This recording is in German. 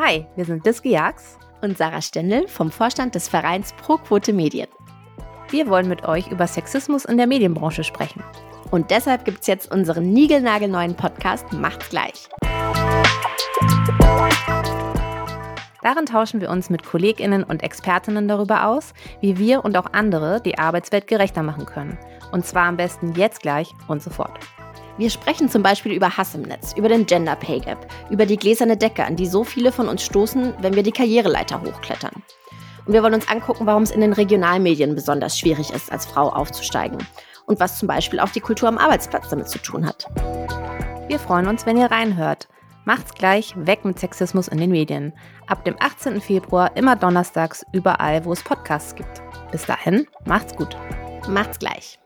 Hi, wir sind Diske Jax und Sarah Stendel vom Vorstand des Vereins Pro Quote Medien. Wir wollen mit euch über Sexismus in der Medienbranche sprechen. Und deshalb gibt es jetzt unseren niegelnagelneuen Podcast Macht's gleich. Darin tauschen wir uns mit KollegInnen und ExpertInnen darüber aus, wie wir und auch andere die Arbeitswelt gerechter machen können. Und zwar am besten jetzt gleich und sofort. Wir sprechen zum Beispiel über Hass im Netz, über den Gender Pay Gap, über die gläserne Decke, an die so viele von uns stoßen, wenn wir die Karriereleiter hochklettern. Und wir wollen uns angucken, warum es in den Regionalmedien besonders schwierig ist, als Frau aufzusteigen. Und was zum Beispiel auch die Kultur am Arbeitsplatz damit zu tun hat. Wir freuen uns, wenn ihr reinhört. Macht's gleich, weg mit Sexismus in den Medien. Ab dem 18. Februar immer donnerstags überall, wo es Podcasts gibt. Bis dahin, macht's gut. Macht's gleich.